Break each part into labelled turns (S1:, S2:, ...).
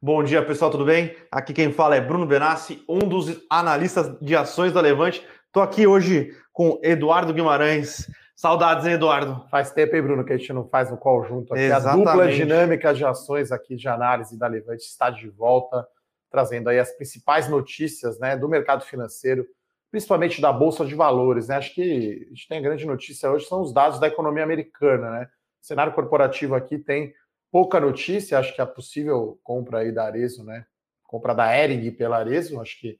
S1: Bom dia, pessoal, tudo bem? Aqui quem fala é Bruno Benassi, um dos analistas de ações da Levante. Estou aqui hoje com Eduardo Guimarães. Saudades, hein, Eduardo?
S2: Faz tempo, hein, Bruno, que a gente não faz no call junto aqui. Exatamente. A dupla dinâmica de ações aqui de análise da Levante está de volta, trazendo aí as principais notícias né, do mercado financeiro, principalmente da Bolsa de Valores. Né? Acho que a gente tem a grande notícia hoje, são os dados da economia americana. Né? O cenário corporativo aqui tem pouca notícia, acho que a possível compra aí da Arezo, né? Compra da Ering pela Arezo, acho que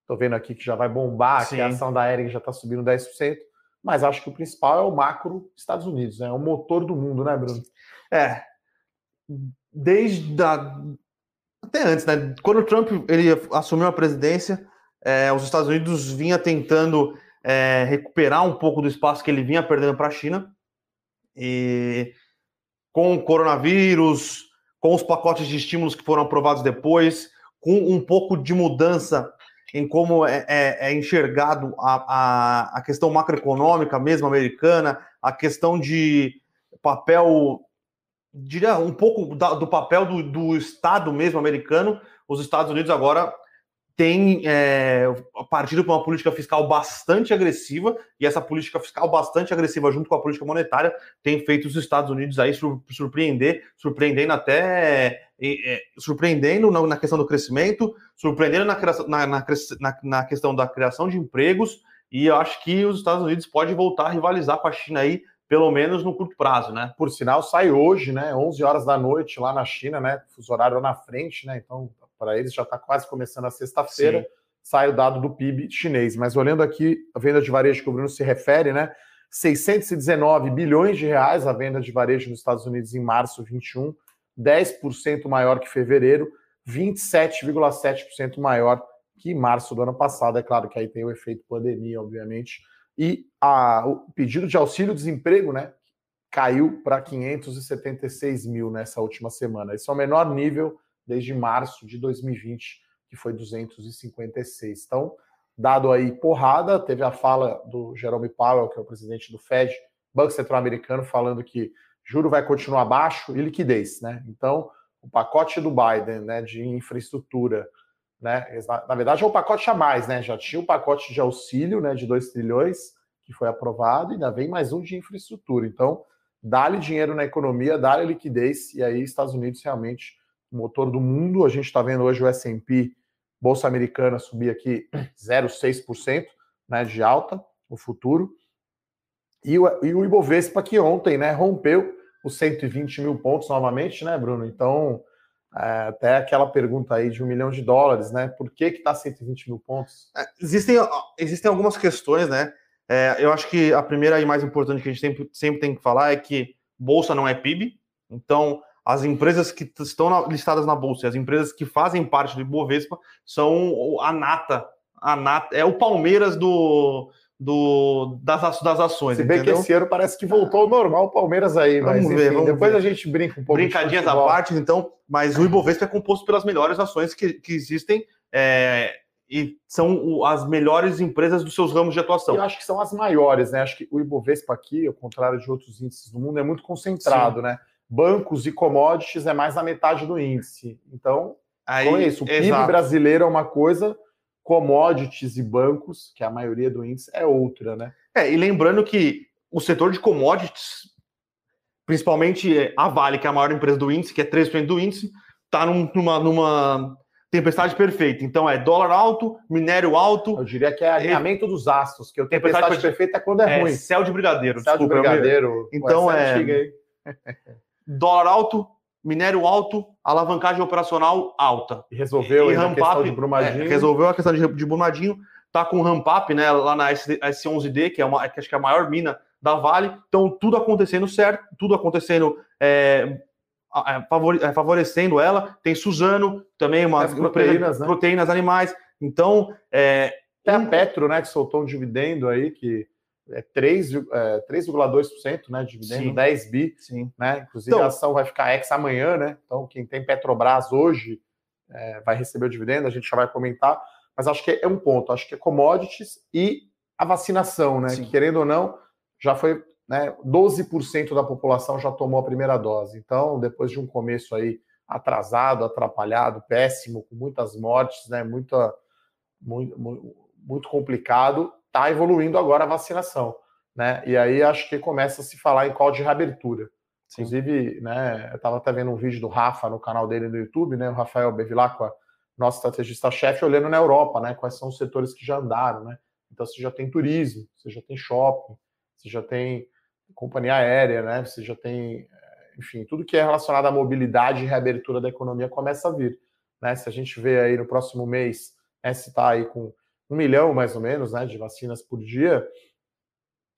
S2: estou vendo aqui que já vai bombar, Sim. a ação da Ering já está subindo 10%, mas acho que o principal é o macro Estados Unidos, né? É o motor do mundo, né, Bruno?
S1: É. Desde a... até antes, né? Quando o Trump ele assumiu a presidência, é, os Estados Unidos vinha tentando é, recuperar um pouco do espaço que ele vinha perdendo para a China. E com o coronavírus, com os pacotes de estímulos que foram aprovados depois, com um pouco de mudança em como é, é, é enxergado a, a, a, questão macroeconômica mesmo americana, a questão de papel, diria um pouco da, do papel do, do Estado mesmo americano, os Estados Unidos agora tem é, partido para uma política fiscal bastante agressiva, e essa política fiscal bastante agressiva, junto com a política monetária, tem feito os Estados Unidos aí surpreender, surpreendendo até é, surpreendendo na, na, questão do crescimento, surpreendendo na, na, na, na questão da criação de empregos, e eu acho que os Estados Unidos podem voltar a rivalizar com a China aí, pelo menos no curto prazo, né?
S2: Por sinal, sai hoje, né? 11 horas da noite lá na China, né? Fuso horário na frente, né? Então para eles já está quase começando a sexta-feira, sai o dado do PIB chinês. Mas olhando aqui a venda de varejo que o Bruno se refere, né? 619 bilhões de reais a venda de varejo nos Estados Unidos em março 21, 10% maior que fevereiro, 27,7% maior que março do ano passado. É claro que aí tem o efeito pandemia, obviamente. E a, o pedido de auxílio-desemprego, né? Caiu para 576 mil nessa última semana. Esse é o menor nível desde março de 2020, que foi 256. Então, dado aí porrada, teve a fala do Jerome Powell, que é o presidente do Fed, Banco Central Americano, falando que juro vai continuar baixo e liquidez, né? Então, o pacote do Biden, né, de infraestrutura, né, na verdade é um pacote a mais, né? Já tinha o um pacote de auxílio, né, de 2 trilhões, que foi aprovado, e ainda vem mais um de infraestrutura. Então, dá-lhe dinheiro na economia, dá-lhe liquidez, e aí Estados Unidos realmente motor do mundo. A gente está vendo hoje o S&P, Bolsa Americana, subir aqui 0,6% né, de alta, o futuro. E o, e o Ibovespa que ontem né, rompeu os 120 mil pontos novamente, né, Bruno? Então, é, até aquela pergunta aí de um milhão de dólares, né? Por que que está 120 mil pontos?
S1: É, existem, existem algumas questões, né? É, eu acho que a primeira e mais importante que a gente sempre, sempre tem que falar é que bolsa não é PIB. Então, as empresas que estão listadas na bolsa, as empresas que fazem parte do Ibovespa são a nata, a nata é o Palmeiras do, do das, das ações.
S2: Se bem entendeu? que esse ano parece que voltou ao normal o Palmeiras aí, vamos mas
S1: ver, enfim, vamos depois ver. a gente brinca um pouco. Brincadinhas à parte, então, mas o Ibovespa é composto pelas melhores ações que, que existem. É, e são as melhores empresas dos seus ramos de atuação.
S2: Eu acho que são as maiores, né? Acho que o Ibovespa aqui, ao contrário de outros índices do mundo, é muito concentrado, Sim. né? Bancos e commodities é mais da metade do índice. Então, Aí, então é isso. O PIB exato. brasileiro é uma coisa, commodities e bancos, que é a maioria do índice, é outra, né?
S1: É, e lembrando que o setor de commodities, principalmente a Vale, que é a maior empresa do índice, que é 3% do índice, está numa, numa tempestade perfeita. Então é dólar alto, minério alto.
S2: Eu diria que é alinhamento é... dos astros, que o tempestade, tempestade perfeita é quando é, é ruim.
S1: Céu de brigadeiro.
S2: Céu desculpa, de brigadeiro.
S1: Então é. dólar alto, minério alto, alavancagem operacional alta.
S2: E resolveu e, a questão de Brumadinho.
S1: É, resolveu a questão de, de Brumadinho, tá com ramp up, né, lá na S, S11D, que é uma, que acho que é a maior mina da Vale. Então, tudo acontecendo certo, tudo acontecendo é, é, favorecendo ela. Tem Suzano, também uma
S2: proteínas, né?
S1: proteínas animais. Então, é,
S2: tem a Petro, né, que soltou um dividendo aí que é 3,2% é, né, de dividendo, Sim. 10 bi. Sim. Né? Inclusive então, a ação vai ficar ex amanhã, né? Então, quem tem Petrobras hoje é, vai receber o dividendo, a gente já vai comentar. Mas acho que é um ponto, acho que é commodities e a vacinação, né? Que, querendo ou não, já foi né, 12% da população já tomou a primeira dose. Então, depois de um começo aí atrasado, atrapalhado, péssimo, com muitas mortes, né? Muita, muito, muito complicado. Está evoluindo agora a vacinação, né? E aí acho que começa a se falar em qual de reabertura. Sim. Inclusive, né, eu estava até vendo um vídeo do Rafa no canal dele no YouTube, né? O Rafael Bevilacqua, nosso estrategista-chefe, olhando na Europa, né? Quais são os setores que já andaram, né? Então você já tem turismo, você já tem shopping, você já tem companhia aérea, né? Você já tem, enfim, tudo que é relacionado à mobilidade e reabertura da economia começa a vir. Né? Se a gente vê aí no próximo mês, né, se está aí com um milhão mais ou menos né, de vacinas por dia,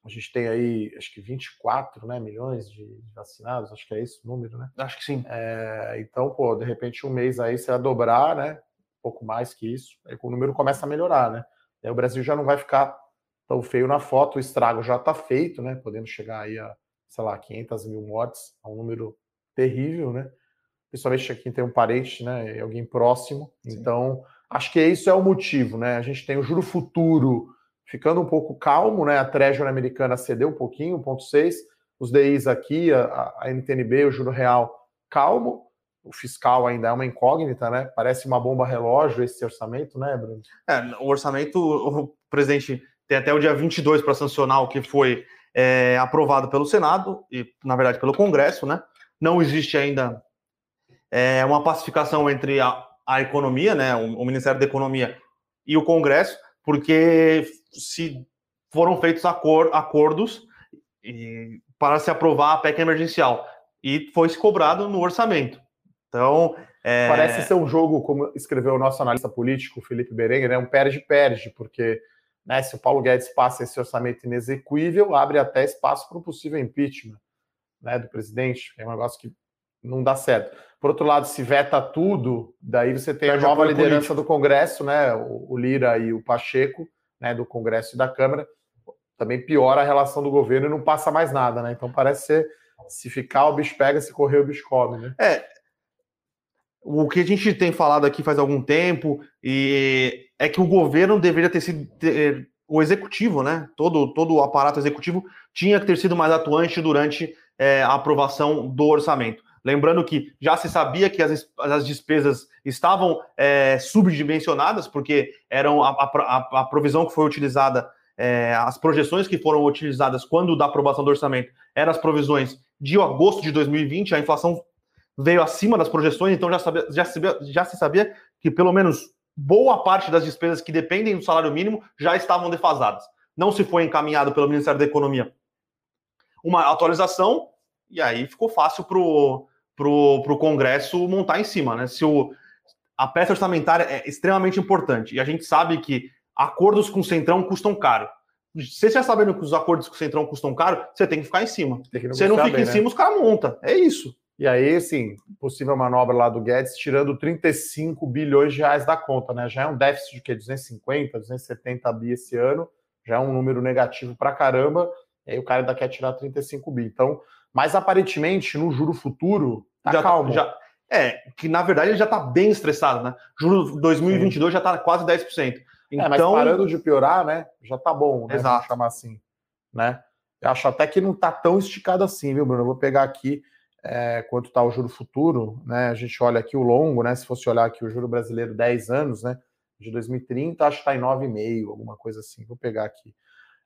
S2: a gente tem aí, acho que 24 né, milhões de vacinados, acho que é esse o número, né?
S1: Acho que sim.
S2: É, então, pô, de repente um mês aí você vai dobrar, né? Um pouco mais que isso, aí o número começa a melhorar, né? Aí o Brasil já não vai ficar tão feio na foto, o estrago já está feito, né? Podendo chegar aí a, sei lá, 500 mil mortes, é um número terrível, né? Principalmente aqui tem um parente, né? Alguém próximo. Sim. Então, acho que isso é o motivo, né? A gente tem o juro futuro ficando um pouco calmo, né? A Treasury americana cedeu um pouquinho, 1,6. Os DIs aqui, a, a NTNB, o juro real calmo. O fiscal ainda é uma incógnita, né? Parece uma bomba relógio esse orçamento, né, Bruno?
S1: É, o orçamento, o presidente tem até o dia 22 para sancionar o que foi é, aprovado pelo Senado e, na verdade, pelo Congresso, né? Não existe ainda é, uma pacificação entre a, a economia, né? O, Ministério da Economia e o Congresso, porque se foram feitos acor, acordos para se aprovar a PEC emergencial e foi se cobrado no orçamento. Então,
S2: é... parece ser um jogo, como escreveu o nosso analista político Felipe Berenguer, né? Um perde-perde, porque né, se o Paulo Guedes passa esse orçamento inexequível, abre até espaço para um possível impeachment né, do presidente, é um negócio que não dá certo. Por outro lado, se veta tudo, daí você tem Perde a nova liderança político. do Congresso, né, o, Lira e o Pacheco, né, do Congresso e da Câmara, também piora a relação do governo e não passa mais nada, né? Então parece ser se ficar o bicho pega, se correr o bicho come, né?
S1: É, o que a gente tem falado aqui faz algum tempo e é que o governo deveria ter sido ter, o executivo, né? Todo, todo o aparato executivo tinha que ter sido mais atuante durante é, a aprovação do orçamento. Lembrando que já se sabia que as, as despesas estavam é, subdimensionadas, porque eram a, a, a, provisão que foi utilizada, é, as projeções que foram utilizadas quando da aprovação do orçamento eram as provisões de agosto de 2020, a inflação veio acima das projeções, então já, sabia, já, sabia, já se sabia que pelo menos boa parte das despesas que dependem do salário mínimo já estavam defasadas. Não se foi encaminhado pelo Ministério da Economia uma atualização, e aí ficou fácil para o pro, pro Congresso montar em cima. Né? Se o, a peça orçamentária é extremamente importante, e a gente sabe que acordos com o Centrão custam caro. Você já sabendo que os acordos com o Centrão custam caro, você tem que ficar em cima. Você não fica bem, em né? cima, os caras montam. É isso.
S2: E aí, assim, possível manobra lá do Guedes, tirando 35 bilhões de reais da conta, né? Já é um déficit de que 250, 270 bi esse ano, já é um número negativo para caramba. E aí o cara ainda quer tirar 35 bi. Então, mas aparentemente no juro futuro tá
S1: já,
S2: tá, calmo.
S1: Já, é, que na verdade ele já está bem estressado, né? Juro 2022 Sim. já está quase 10%.
S2: Então, é, mas então parando de piorar, né? Já tá bom, né? Exato. Vamos chamar assim, né? Eu acho até que não tá tão esticado assim, viu, Bruno? Eu vou pegar aqui é, quanto está o juro futuro, né? A gente olha aqui o longo, né? Se fosse olhar aqui o juro brasileiro 10 anos, né? De 2030, acho que está em 9,5, alguma coisa assim. Vou pegar aqui.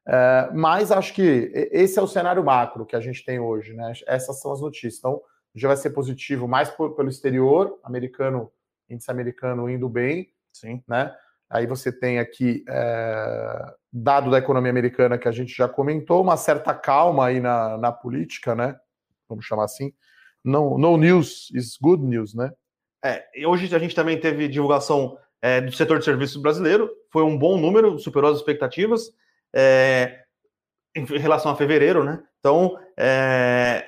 S2: É, mas acho que esse é o cenário macro que a gente tem hoje, né? Essas são as notícias. Então, já vai ser positivo mais por, pelo exterior, americano, índice americano indo bem, sim, né? Aí você tem aqui é, dado da economia americana que a gente já comentou, uma certa calma aí na, na política, né? Vamos chamar assim no, no news is good news, né?
S1: É, hoje a gente também teve divulgação é, do setor de serviços brasileiro, foi um bom número, superou as expectativas é, em relação a fevereiro, né? Então é,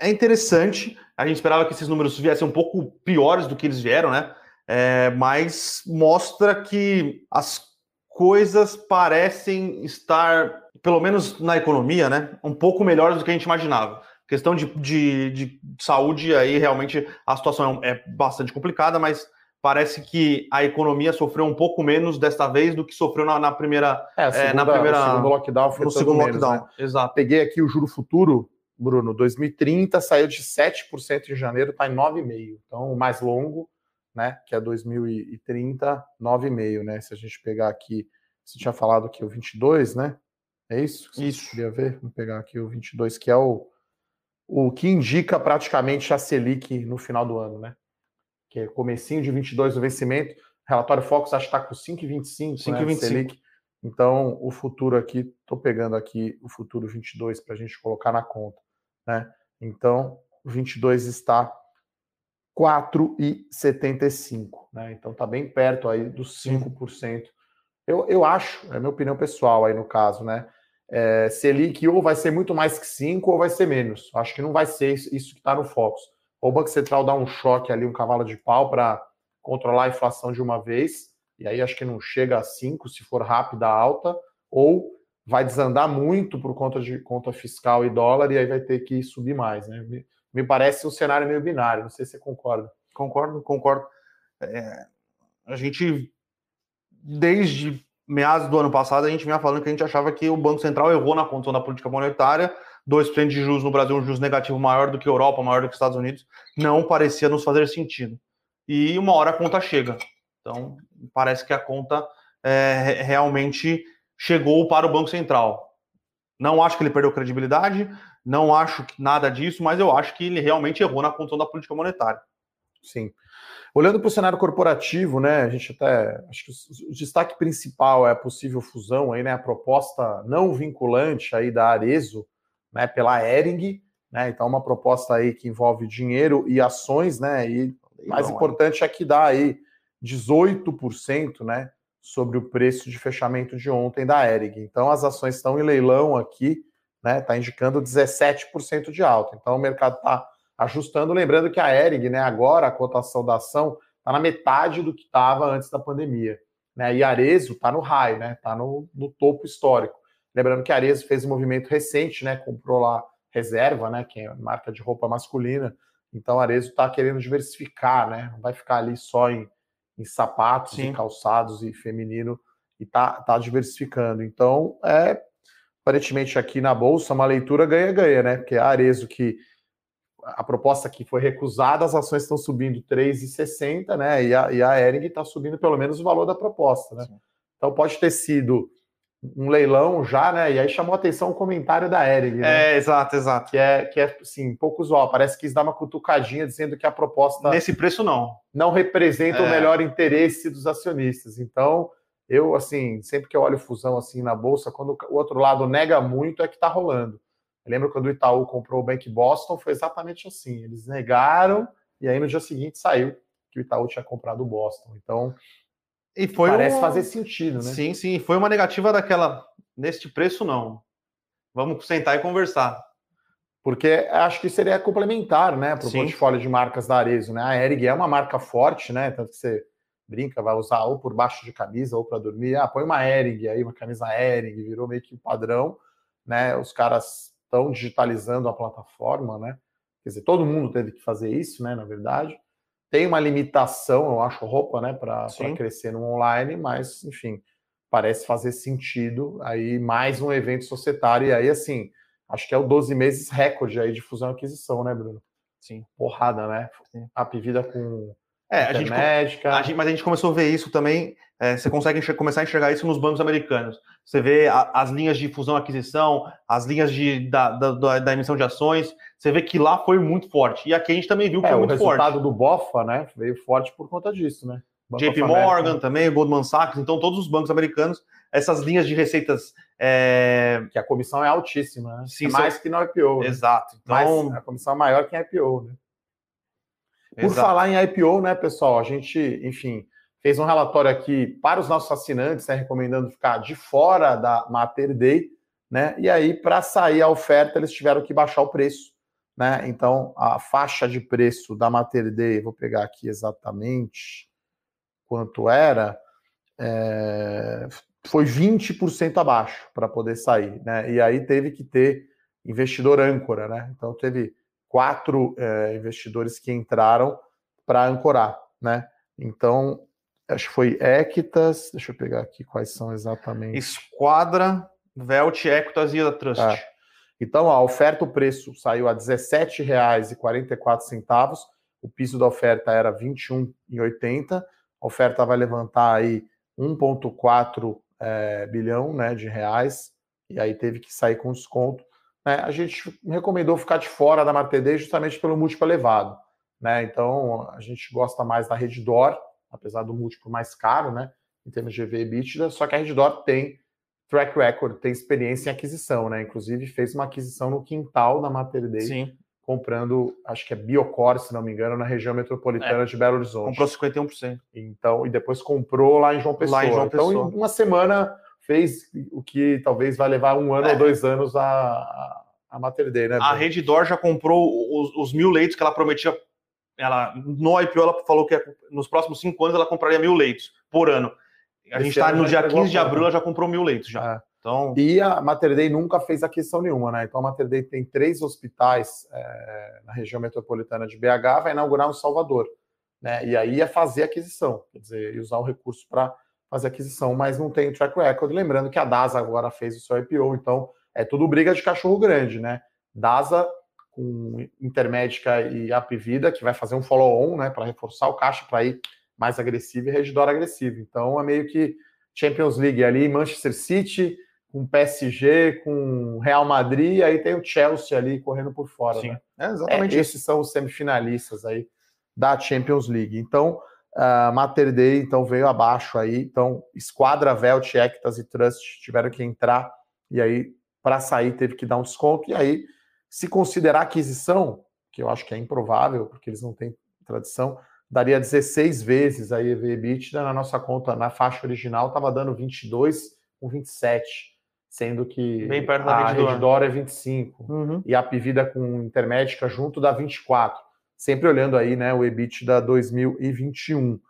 S1: é interessante. A gente esperava que esses números viessem um pouco piores do que eles vieram, né? É, mas mostra que as coisas parecem estar, pelo menos na economia, né, um pouco melhores do que a gente imaginava. Questão de, de, de saúde, aí realmente a situação é bastante complicada, mas parece que a economia sofreu um pouco menos desta vez do que sofreu na, na primeira.
S2: É, segunda,
S1: é, na primeira.
S2: No segundo lockdown foi no segundo menos, lockdown. Né?
S1: Exato.
S2: Peguei aqui o juro futuro Bruno, 2030 saiu de 7% em janeiro, está em 9,5%. Então, o mais longo, né, que é 2030, 9,5%, né? Se a gente pegar aqui, você tinha falado que o 22, né? É isso?
S1: Isso.
S2: Queria ver? Vamos pegar aqui o 22, que é o, o que indica praticamente a Selic no final do ano, né? Que é comecinho de 22 o vencimento. Relatório Focus acho que está com 5,25, 5,25. Né. Então, o futuro aqui, estou pegando aqui o futuro 22 para a gente colocar na conta. Né? Então, o 22 está 4,75. Né? Então, está bem perto aí dos 5%. Eu, eu acho, é minha opinião pessoal aí no caso, né? É, Selic ou vai ser muito mais que 5 ou vai ser menos. Acho que não vai ser isso, isso que está no Focus. Ou o Banco Central dá um choque ali, um cavalo de pau para controlar a inflação de uma vez, e aí acho que não chega a 5 se for rápida alta, ou vai desandar muito por conta de conta fiscal e dólar, e aí vai ter que subir mais. Né? Me, me parece um cenário meio binário, não sei se você concorda.
S1: Concordo, concordo. É, a gente, desde meados do ano passado, a gente vinha falando que a gente achava que o Banco Central errou na conta da política monetária, 2% de juros no Brasil, um juros negativo maior do que a Europa, maior do que os Estados Unidos, não parecia nos fazer sentido. E uma hora a conta chega. Então, parece que a conta é, realmente chegou para o Banco Central. Não acho que ele perdeu credibilidade, não acho nada disso, mas eu acho que ele realmente errou na condução da política monetária.
S2: Sim. Olhando para o cenário corporativo, né, a gente até acho que o, destaque principal é a possível fusão aí, né, a proposta não vinculante aí da Arezo, né, pela Ering, né, então uma proposta aí que envolve dinheiro e ações, né, e mais importante é que dá aí 18%, né, sobre o preço de fechamento de ontem da Ering. Então as ações estão em leilão aqui, né? Está indicando 17% de alta. Então o mercado está ajustando, lembrando que a Ering, né, agora a cotação da ação está na metade do que estava antes da pandemia. Né? E Arezo está no high, né? Está no, no, topo histórico. Lembrando que a Arezo fez um movimento recente, né? Comprou lá reserva, né? Que é marca de roupa masculina. Então a Arezo está querendo diversificar, né? Não vai ficar ali só em em sapatos Sim. e calçados e feminino e tá, tá diversificando. Então, é aparentemente aqui na bolsa uma leitura ganha-ganha, né? Porque a Arezo que a proposta aqui foi recusada, as ações estão subindo 3,60, né? E a, e a Ering está subindo pelo menos o valor da proposta, né? Sim. Então pode ter sido um leilão já, né? E aí chamou a atenção o comentário da Eric.
S1: Né? É, exato, exato.
S2: Que é, que é assim, pouco usual. Parece que quis dar uma cutucadinha dizendo que a proposta.
S1: Nesse preço, não.
S2: Não representa é. o melhor interesse dos acionistas. Então, eu, assim, sempre que eu olho fusão assim na bolsa, quando o outro lado nega muito, é que tá rolando. Eu lembro quando o Itaú comprou o Bank Boston, foi exatamente assim. Eles negaram e aí no dia seguinte saiu que o Itaú tinha comprado o Boston. Então,
S1: e foi
S2: Parece fazer sentido, né?
S1: Sim, sim. Foi uma negativa daquela. Neste preço, não. Vamos sentar e conversar.
S2: Porque acho que seria complementar, né, para o portfólio de marcas da Arezo, né? A Erig é uma marca forte, né? Tanto que você brinca, vai usar ou por baixo de camisa ou para dormir. Ah, põe uma Erig aí, uma camisa Erig, virou meio que o padrão, né? Os caras estão digitalizando a plataforma, né? Quer dizer, todo mundo teve que fazer isso, né? Na verdade tem uma limitação, eu acho, roupa, né, para crescer no online, mas, enfim, parece fazer sentido. Aí, mais um evento societário, e aí, assim, acho que é o 12 meses recorde aí de fusão e aquisição, né, Bruno?
S1: Sim.
S2: Porrada, né? Sim. A vida com
S1: é, a gente, a gente, mas a gente começou a ver isso também. É, você consegue começar a enxergar isso nos bancos americanos. Você vê a, as linhas de fusão aquisição, as linhas de, da, da, da, emissão de ações. Você vê que lá foi muito forte. E aqui a gente também viu que
S2: é,
S1: foi muito forte. O
S2: resultado do BOFA né, veio forte por conta disso, né?
S1: JP Morgan também, Goldman Sachs. Então, todos os bancos americanos, essas linhas de receitas. É...
S2: Que a comissão é altíssima, né? Sim, é mais que no IPO.
S1: Né? Exato.
S2: Então, a comissão é maior que em IPO, né? Por Exato. falar em IPO, né, pessoal? A gente, enfim, fez um relatório aqui para os nossos assinantes, né, recomendando ficar de fora da Mater Day, né? E aí, para sair a oferta, eles tiveram que baixar o preço, né? Então, a faixa de preço da Mater Day, vou pegar aqui exatamente quanto era, é, foi 20% abaixo para poder sair, né? E aí teve que ter investidor âncora, né? Então teve quatro é, investidores que entraram para ancorar, né? Então, acho que foi Equitas, deixa eu pegar aqui quais são exatamente.
S1: Esquadra, Velt, Equitas e a Trust. É.
S2: Então, a oferta, o preço saiu a R$ 17,44. O piso da oferta era R$ 21,80. A oferta vai levantar aí 1,4 é, bilhão né, de reais. E aí teve que sair com desconto. Né? A gente recomendou ficar de fora da Martedê justamente pelo múltiplo elevado. Né? Então, a gente gosta mais da Reddor, apesar do múltiplo mais caro, né? Em termos de EV e EBITDA, só que a Reddor tem track record, tem experiência em aquisição, né? Inclusive fez uma aquisição no quintal da Mater Dei,
S1: Sim.
S2: comprando, acho que é Biocor, se não me engano, na região metropolitana é. de Belo Horizonte.
S1: Comprou 51%.
S2: Então, e depois comprou lá em João Pessoa. Lá em João Pessoa. Então, em uma semana fez o que talvez vai levar um ano é. ou dois anos a, a Mater Dei, né?
S1: A Reddor já comprou os, os, mil leitos que ela prometia. Ela, no IPO, ela falou que nos próximos cinco anos ela compraria mil leitos por ano. A gente está no dia 15 de abril, ela já comprou mil leitos já. É.
S2: Então... E a Mater Dei nunca fez aquisição nenhuma, né? Então a Mater Dei tem três hospitais é, na região metropolitana de BH, vai inaugurar no Salvador. Né? E aí ia fazer aquisição, quer dizer, ia usar o recurso para fazer aquisição, mas não tem track record. Lembrando que a DASA agora fez o seu IPO, então é tudo briga de cachorro grande, né? DASA com Intermédica e Apivida, que vai fazer um follow-on, né, para reforçar o caixa para ir mais agressivo e Redditor agressivo. Então é meio que Champions League ali, Manchester City, com PSG, com Real Madrid, aí tem o Chelsea ali correndo por fora. Sim, né? é exatamente. É, esses são os semifinalistas aí da Champions League. Então, uh, Mater Dei então veio abaixo aí. Então, Esquadra, Velt, Ectas e Trust tiveram que entrar e aí para sair teve que dar um desconto. E aí, se considerar aquisição, que eu acho que é improvável, porque eles não têm tradição, daria 16 vezes a EV EBITDA na nossa conta, na faixa original, estava dando 22 com 27, sendo que
S1: Bem perto
S2: a Reddor é 25 uhum. e a Pivida com Intermédica junto dá 24. Sempre olhando aí, né, o EBITDA 2021. Uh,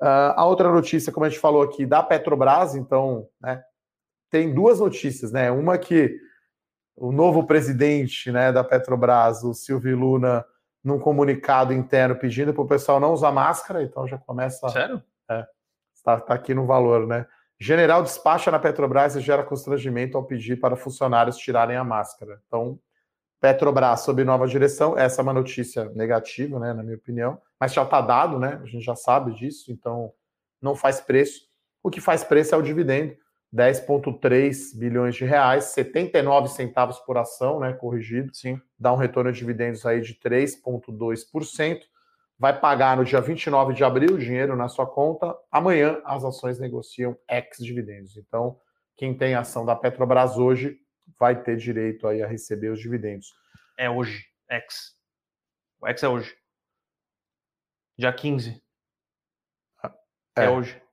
S2: a outra notícia, como a gente falou aqui, da Petrobras, então, né, tem duas notícias, né? Uma que o novo presidente, né, da Petrobras, o Silvio Luna, num comunicado interno pedindo para o pessoal não usar máscara, então já começa.
S1: Sério?
S2: É, está, tá aqui no valor, né? General despacha na Petrobras e gera constrangimento ao pedir para funcionários tirarem a máscara. Então, Petrobras sob nova direção, essa é uma notícia negativa, né, na minha opinião, mas já está dado, né? A gente já sabe disso, então não faz preço. O que faz preço é o dividendo. 10,3 bilhões de reais, 79 centavos por ação, né, corrigido.
S1: Sim.
S2: Dá um retorno de dividendos aí de 3,2%. Vai pagar no dia 29 de abril o dinheiro na sua conta. Amanhã as ações negociam ex-dividendos. Então, quem tem ação da Petrobras hoje vai ter direito aí a receber os dividendos.
S1: É hoje, ex. O ex é hoje. Dia 15. É, é hoje.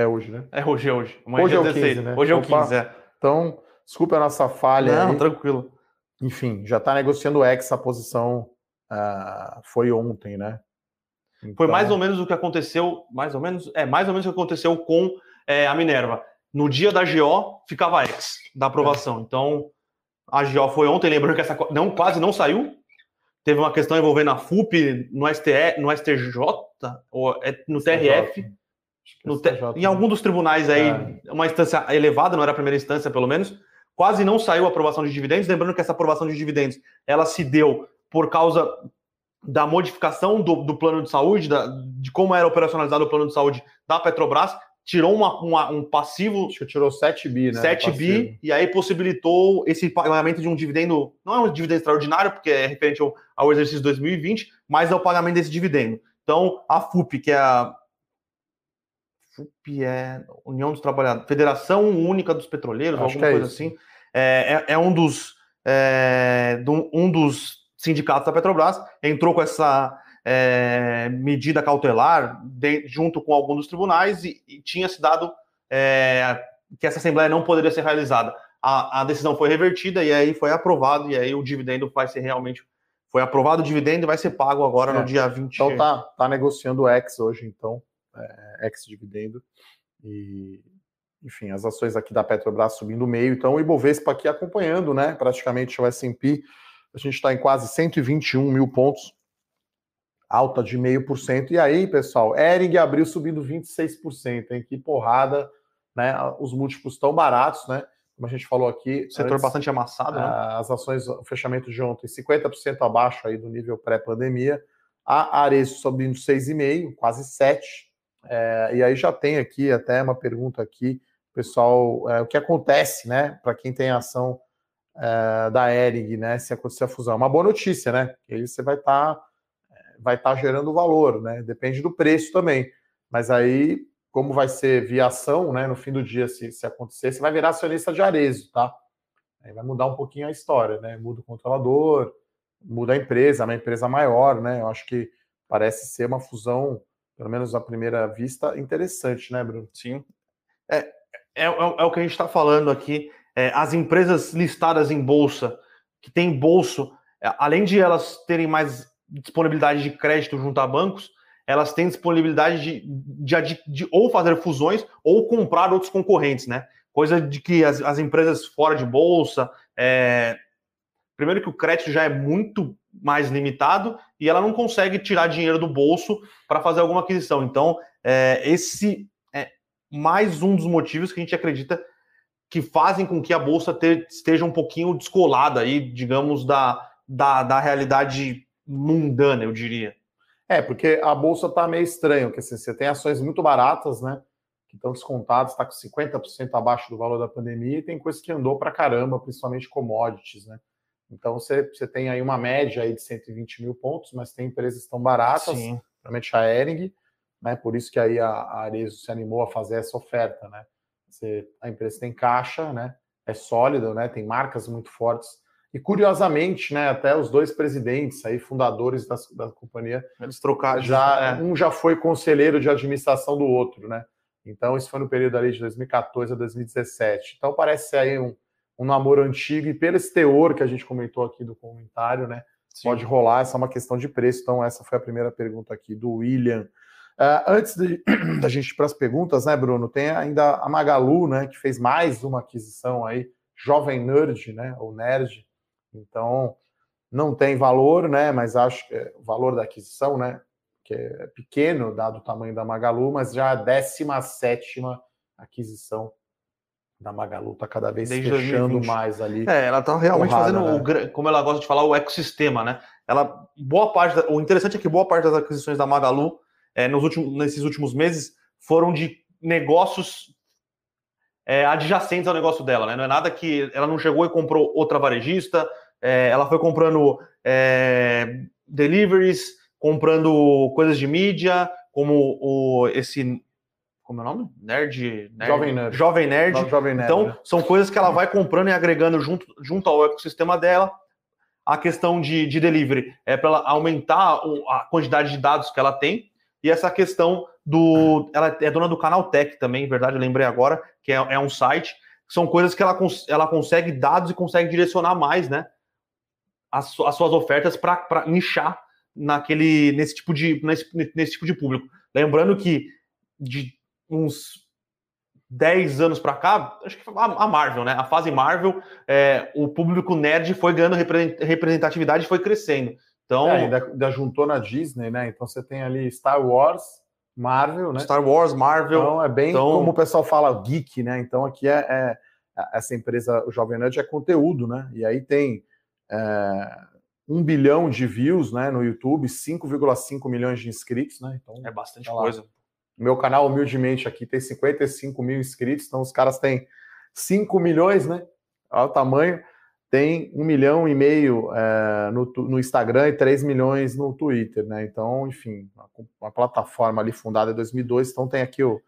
S2: É hoje, né?
S1: É hoje, é hoje.
S2: Amanhã hoje é, é o 16. 15, né?
S1: Hoje é o 15, é.
S2: Então, desculpa a nossa falha.
S1: Não,
S2: aí.
S1: tranquilo.
S2: Enfim, já está negociando o ex, a posição uh, foi ontem, né?
S1: Então... Foi mais ou menos o que aconteceu, mais ou menos, é mais ou menos o que aconteceu com é, a Minerva. No dia da GO, ficava ex, da aprovação. É. Então, a GO foi ontem, lembrando que essa não, quase não saiu. Teve uma questão envolvendo a FUP no, STE, no STJ, ou é no TRF. Te... Em algum dos tribunais aí, é. uma instância elevada, não era a primeira instância, pelo menos, quase não saiu a aprovação de dividendos. Lembrando que essa aprovação de dividendos ela se deu por causa da modificação do, do plano de saúde, da, de como era operacionalizado o plano de saúde da Petrobras, tirou uma, uma, um passivo.
S2: Acho que tirou 7 bi, né?
S1: 7 bi, e aí possibilitou esse pagamento de um dividendo, não é um dividendo extraordinário, porque é referente ao, ao exercício 2020, mas é o pagamento desse dividendo. Então, a FUP, que é a FUP é União dos Trabalhadores, Federação Única dos Petroleiros, Acho alguma é coisa isso. assim. É, é, é, um dos é, um dos sindicatos da Petrobras entrou com essa é, medida cautelar de, junto com alguns dos tribunais e, e tinha se dado é, que essa assembleia não poderia ser realizada. A, a, decisão foi revertida e aí foi aprovado e aí o dividendo vai ser realmente foi aprovado o dividendo e vai ser pago agora no dia 20.
S2: Então tá, tá negociando o ex hoje, então é, ex-dividendo. E, enfim, as ações aqui da Petrobras subindo meio. Então, o Ibovespa aqui acompanhando, né? Praticamente o S&P. A gente está em quase 121 mil pontos, alta de meio por cento. E aí, pessoal, Ering abriu subindo 26%, hein? Que porrada, né? Os múltiplos tão baratos, né? como a gente falou aqui.
S1: Setor antes, bastante amassado, né?
S2: As ações, o fechamento de ontem, 50% abaixo aí do nível pré-pandemia. A Arezo subindo 6,5%, quase 7%. É, e aí já tem aqui até uma pergunta aqui, pessoal, é, o que acontece, né, para quem tem ação é, da Ering, né, se acontecer a fusão. Uma boa notícia, né? Aí você vai estar tá, vai estar tá gerando valor, né? Depende do preço também. Mas aí, como vai ser via ação, né, no fim do dia, se, se acontecer, você vai virar acionista de Arezo, tá? Aí vai mudar um pouquinho a história, né? Muda o controlador, muda a empresa, é uma empresa maior, né? Eu acho que parece ser uma fusão, pelo menos à primeira vista, interessante, né, Bruno?
S1: Sim. É, é, é, é o que a gente está falando aqui. É, as empresas listadas em bolsa, que têm bolso, é, além de elas terem mais disponibilidade de crédito junto a bancos, elas têm disponibilidade de, de, de, de ou fazer fusões ou comprar outros concorrentes, né? Coisa de que as, as empresas fora de bolsa, é, Primeiro que o crédito já é muito mais limitado e ela não consegue tirar dinheiro do bolso para fazer alguma aquisição. Então, é, esse é mais um dos motivos que a gente acredita que fazem com que a bolsa ter, esteja um pouquinho descolada aí, digamos, da, da, da realidade mundana, eu diria.
S2: É, porque a bolsa está meio estranha, porque assim, você tem ações muito baratas, né? Que estão descontadas, está com 50% abaixo do valor da pandemia, e tem coisa que andou para caramba, principalmente commodities, né? Então você, você tem aí uma média aí de 120 mil pontos, mas tem empresas tão baratas, Sim. principalmente a Ering, né? Por isso que aí a, a Arezo se animou a fazer essa oferta, né? Você, a empresa tem caixa, né? É sólida, né? Tem marcas muito fortes. E curiosamente, né, até os dois presidentes aí, fundadores da, da companhia, eles trocaram já, é. um já foi conselheiro de administração do outro, né? Então isso foi no período ali de 2014 a 2017. Então parece ser aí um, um namoro antigo e pelo esse teor que a gente comentou aqui do comentário, né? Sim. Pode rolar, essa é uma questão de preço. Então, essa foi a primeira pergunta aqui do William. Uh, antes de, da gente ir para as perguntas, né, Bruno? Tem ainda a Magalu, né, que fez mais uma aquisição aí, Jovem Nerd, né? Ou Nerd. Então, não tem valor, né? Mas acho que é, o valor da aquisição, né? Que é pequeno, dado o tamanho da Magalu, mas já a 17 aquisição da Magalu está cada vez Desde fechando 2020. mais ali.
S1: É, ela está realmente fazendo, né? o, como ela gosta de falar, o ecossistema, né? Ela, boa parte, da, o interessante é que boa parte das aquisições da Magalu é, nos últimos, nesses últimos meses foram de negócios é, adjacentes ao negócio dela, né? Não é nada que ela não chegou e comprou outra varejista, é, ela foi comprando é, deliveries, comprando coisas de mídia, como o, esse como é o nome? Nerd,
S2: nerd Jovem Nerd.
S1: Jovem Nerd.
S2: Jovem Nerd
S1: então, né? são coisas que ela vai comprando e agregando junto, junto ao ecossistema dela. A questão de, de delivery é para ela aumentar a quantidade de dados que ela tem. E essa questão do. Ela é dona do canal Tech também, verdade, eu lembrei agora, que é, é um site. São coisas que ela, ela consegue dados e consegue direcionar mais, né? As, as suas ofertas para nichar naquele, nesse, tipo de, nesse, nesse tipo de público. Lembrando que de uns 10 anos para cá, acho que a Marvel, né? A fase Marvel, é, o público nerd foi ganhando representatividade e foi crescendo. Então, é,
S2: ainda, ainda, juntou na Disney, né? Então você tem ali Star Wars, Marvel, né?
S1: Star Wars, Marvel.
S2: Então é bem então... como o pessoal fala, geek, né? Então aqui é, é essa empresa, o Jovem Nerd, é conteúdo, né? E aí tem é, um bilhão de views, né? No YouTube, 5,5 milhões de inscritos, né?
S1: Então é bastante tá coisa.
S2: Meu canal, humildemente, aqui tem 55 mil inscritos, então os caras têm 5 milhões, né? Olha o tamanho. Tem um milhão e meio é, no, no, Instagram e 3 milhões no Twitter, né? Então, enfim, uma, uma plataforma ali fundada em 2002. Então, tem aqui o,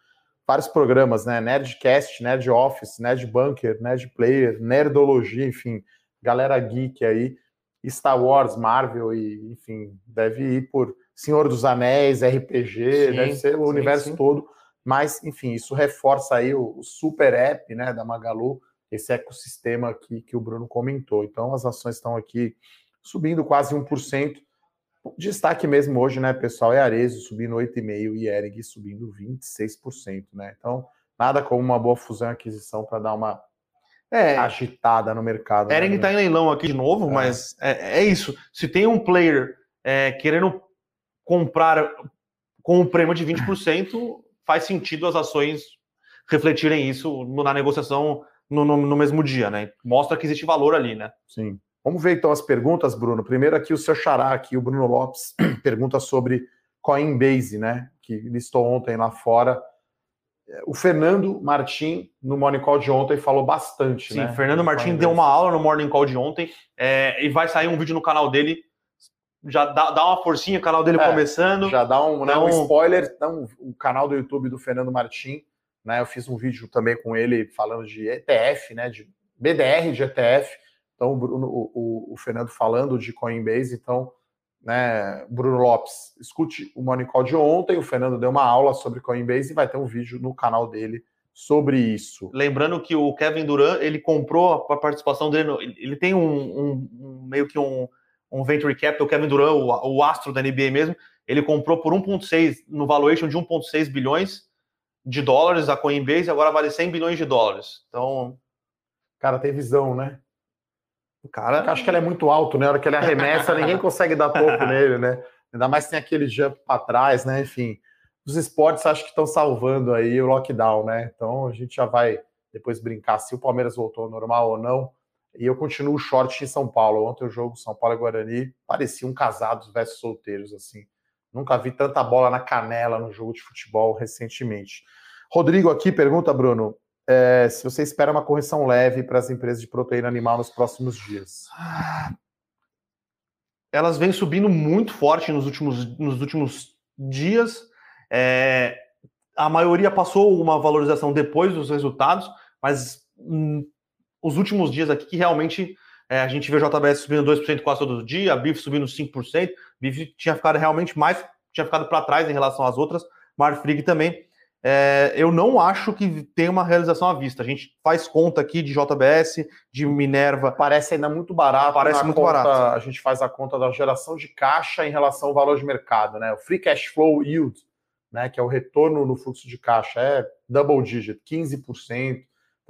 S2: vários programas, né? Nerdcast, Nerd Office, Nerd Bunker, Nerd Player, Nerdologia, enfim, galera geek aí. Star Wars, Marvel e, enfim, deve ir por Senhor dos Anéis, RPG, sim, deve ser o sim, universo sim. todo. Mas, enfim, isso reforça aí o, o, super app né, da Magalu, esse ecossistema aqui que o Bruno comentou. Então, as ações estão aqui subindo quase 1%. Destaque mesmo hoje, né, pessoal, é Arezo subindo 8,5% e Ering subindo 26%, né? Então, nada como uma boa fusão e aquisição para dar uma é, agitada no mercado.
S1: Né, Ering está né? em leilão aqui de novo, é. mas é, é, isso. Se tem um player é, querendo comprar com um prêmio de 20%, faz sentido as ações refletirem isso na negociação no, no, no, mesmo dia, né? Mostra que existe valor ali, né?
S2: Sim. Vamos ver então as perguntas, Bruno. Primeiro aqui o seu xará, aqui, o Bruno Lopes, pergunta sobre Coinbase, né? Que listou ontem lá fora. O Fernando Martim, no Morning Call de ontem, falou bastante,
S1: Sim,
S2: né?
S1: Sim, Fernando Martim deu uma aula no Morning Call de ontem é, e vai sair um vídeo no canal dele. Já dá, dá uma forcinha, o canal dele é, começando.
S2: Já dá um, né, um spoiler. Então, o canal do YouTube do Fernando Martim, né? Eu fiz um vídeo também com ele falando de ETF, né? De BDR de ETF. Então, o, Bruno, o, o Fernando falando de Coinbase. Então, né, Bruno Lopes, escute o Morning Call de ontem. O Fernando deu uma aula sobre Coinbase e vai ter um vídeo no canal dele sobre isso.
S1: Lembrando que o Kevin Durant ele comprou a participação dele, no, ele tem um, um, um, meio que um, um venture capital, o Kevin Durant, o, o astro da NBA mesmo, ele comprou por 1.6 no valuation de 1.6 bilhões de dólares a Coinbase, agora vale 100 bilhões de dólares. Então,
S2: cara tem visão, né? O cara, acho que ele é muito alto, né? A hora que ele arremessa, ninguém consegue dar topo nele, né? Ainda mais tem aquele jump para trás, né? Enfim, os esportes acho que estão salvando aí o lockdown, né? Então a gente já vai depois brincar se o Palmeiras voltou ao normal ou não. E eu continuo short em São Paulo. Ontem o jogo São Paulo e Guarani parecia um casados versus solteiros, assim. Nunca vi tanta bola na canela no jogo de futebol recentemente. Rodrigo aqui pergunta, Bruno, é, se você espera uma correção leve para as empresas de proteína animal nos próximos dias.
S1: Elas vêm subindo muito forte nos últimos, nos últimos dias. É, a maioria passou uma valorização depois dos resultados, mas hum, os últimos dias aqui que realmente é, a gente vê JBS subindo 2% quase todo dia, a BIF subindo 5%, a BIF tinha ficado realmente mais, tinha ficado para trás em relação às outras, Marfrig também. É, eu não acho que tem uma realização à vista. A gente faz conta aqui de JBS, de Minerva.
S2: Parece ainda muito barato.
S1: Parece muito
S2: conta,
S1: barato.
S2: A gente faz a conta da geração de caixa em relação ao valor de mercado, né? O free cash flow yield, né? Que é o retorno no fluxo de caixa, é double digit, 15%.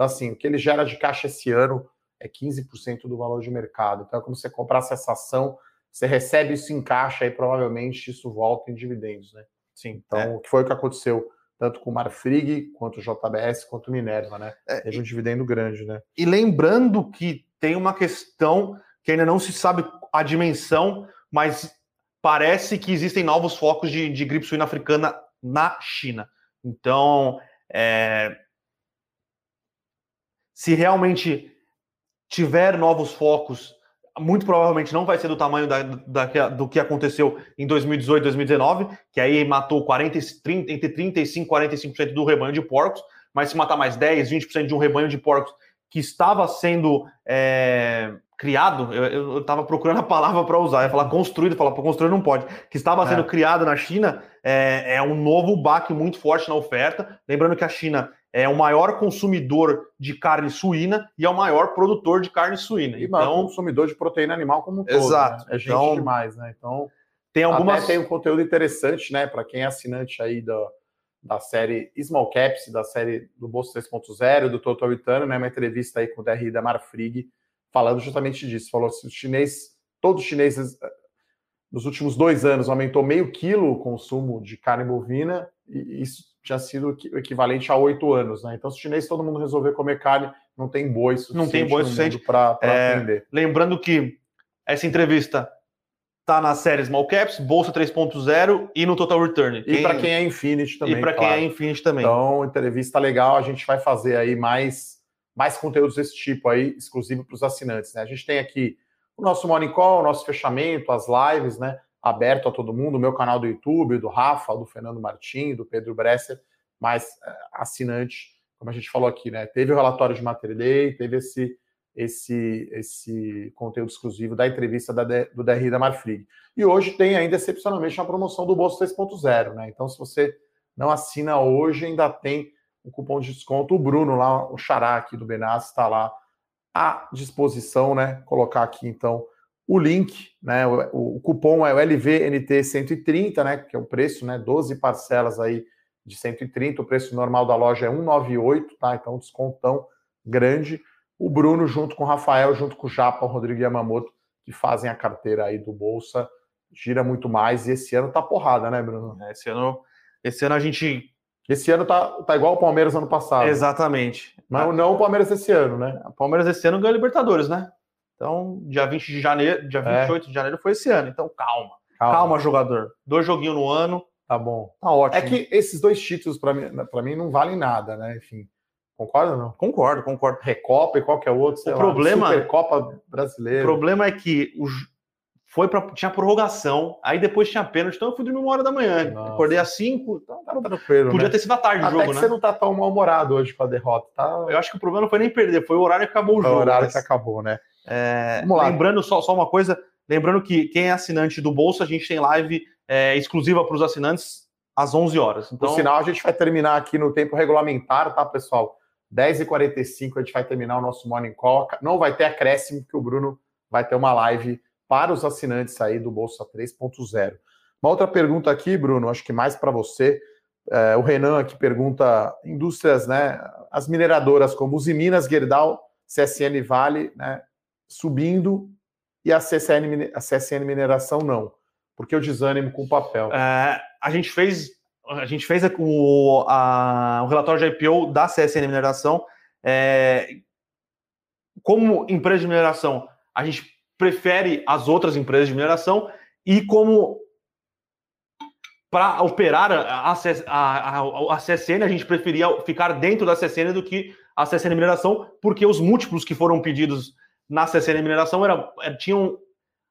S2: Então, assim, o que ele gera de caixa esse ano é 15% do valor de mercado. Então, é como se você comprasse essa ação, você recebe isso em caixa e provavelmente isso volta em dividendos, né?
S1: Sim.
S2: Então, é. o que foi o que aconteceu tanto com o Marfrig, quanto o JBS, quanto o Minerva, né? É, Teve um dividendo grande, né?
S1: E lembrando que tem uma questão que ainda não se sabe a dimensão, mas parece que existem novos focos de, de gripe suína africana na China. Então, é, se realmente tiver novos focos muito provavelmente não vai ser do tamanho da, da, do que aconteceu em 2018, 2019, que aí matou 40, 30, entre 35% e 45% do rebanho de porcos, mas se matar mais 10, 20% de um rebanho de porcos que estava sendo é, criado, eu estava procurando a palavra para usar, ia falar construído, falar para construir não pode, que estava sendo é. criado na China, é, é um novo baque muito forte na oferta. Lembrando que a China é o maior consumidor de carne suína e é o maior produtor de carne suína.
S2: E então, consumidor de proteína animal como um
S1: todo. Exato.
S2: Né? É gente então, demais, né? Então,
S1: tem algumas.
S2: tem um conteúdo interessante, né? Para quem é assinante aí da, da série Small Caps, da série do Bolso 3.0, do Total Return, né? Uma entrevista aí com o DRI da Marfrig, falando justamente disso. Falou assim: os chineses, todos os chineses, eh, nos últimos dois anos, aumentou meio quilo o consumo de carne bovina, e isso tinha sido o equivalente a oito anos, né? Então, se o chinês todo mundo resolver comer carne, não tem boi suficiente,
S1: não tem boi suficiente
S2: para
S1: é, atender. Lembrando que essa entrevista tá na série Small Caps, Bolsa 3.0 e no Total Return.
S2: Quem... E para quem é Infinity também.
S1: E para
S2: claro.
S1: quem é Infinity também.
S2: Então, entrevista legal, a gente vai fazer aí mais, mais conteúdos desse tipo aí, exclusivo para os assinantes, né? A gente tem aqui o nosso Morning Call, o nosso fechamento, as lives, né? Aberto a todo mundo, o meu canal do YouTube, do Rafa, do Fernando Martins, do Pedro Bresser, mais uh, assinante, como a gente falou aqui, né? Teve o relatório de Mater Day, teve esse, esse, esse conteúdo exclusivo da entrevista da, do DRI da Marfrig. E hoje tem ainda, excepcionalmente, uma promoção do Bolso 3.0, né? Então, se você não assina hoje, ainda tem o cupom de desconto. O Bruno lá, o Xará aqui do Benas, está lá à disposição, né? Colocar aqui, então, o link, né, o, o cupom é o LVNT130, né, que é o preço, né, 12 parcelas aí de 130, o preço normal da loja é 198, tá? Então, descontão grande. O Bruno, junto com o Rafael, junto com o Japa, o Rodrigo Yamamoto, que fazem a carteira aí do Bolsa, gira muito mais. E esse ano tá porrada, né, Bruno?
S1: É, esse ano, esse ano a gente
S2: Esse ano tá, tá igual o Palmeiras ano passado.
S1: Exatamente.
S2: Mas não o Palmeiras esse ano, né?
S1: O Palmeiras esse ano ganhou Libertadores, né? Então, dia 20 de janeiro, dia 28 é. de janeiro foi esse ano. Então, calma. Calma, calma jogador. Dois joguinhos no ano.
S2: Tá bom. Tá ótimo. É que esses dois títulos, para mim, para mim, não valem nada, né? Enfim. Concorda ou não?
S1: Concordo, concordo.
S2: Recopa e qualquer outro.
S1: O problema.
S2: Lá, Supercopa brasileira.
S1: O problema é que o, foi para tinha prorrogação, aí depois tinha pênalti, então eu fui dormir uma hora da manhã. Nossa. Acordei às cinco, então tá tranquilo. Podia né? ter sido à tarde
S2: Até
S1: o jogo,
S2: que
S1: né?
S2: Você não tá tão mal-humorado hoje com a derrota, tá?
S1: Eu acho que o problema não foi nem perder, foi o horário que acabou o
S2: foi
S1: jogo.
S2: O horário mas... que acabou, né?
S1: É. Lembrando só, só uma coisa, lembrando que quem é assinante do Bolsa, a gente tem live é, exclusiva para os assinantes às 11 horas.
S2: Então, Por sinal, a gente vai terminar aqui no tempo regulamentar, tá, pessoal? 10h45 a gente vai terminar o nosso Morning Call. Não vai ter acréscimo, que o Bruno vai ter uma live para os assinantes aí do Bolsa 3.0. Uma outra pergunta aqui, Bruno, acho que mais para você. É, o Renan aqui pergunta: indústrias, né? As mineradoras como Usiminas, Gerdau, CSN Vale, né? Subindo e a CSN, a CSN Mineração não. Porque o desânimo com o papel.
S1: É, a gente fez a gente fez o, a, o relatório de IPO da CSN Mineração. É, como empresa de mineração, a gente prefere as outras empresas de mineração e como para operar a, a, a, a, CSN, a gente preferia ficar dentro da CSN do que a CSN Mineração, porque os múltiplos que foram pedidos na CSN Mineração era, é, tinham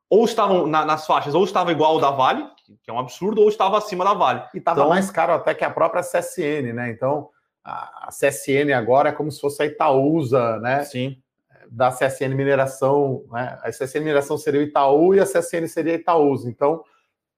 S1: ou estavam na, nas faixas, ou estava igual ao da Vale, que é um absurdo, ou estava acima da Vale.
S2: E estava então, mais caro até que a própria CSN, né? Então, a, a CSN agora é como se fosse a Itaúsa, né?
S1: Sim.
S2: Da CSN Mineração, né? A CSN Mineração seria o Itaú e a CSN seria a Itaúsa. Então,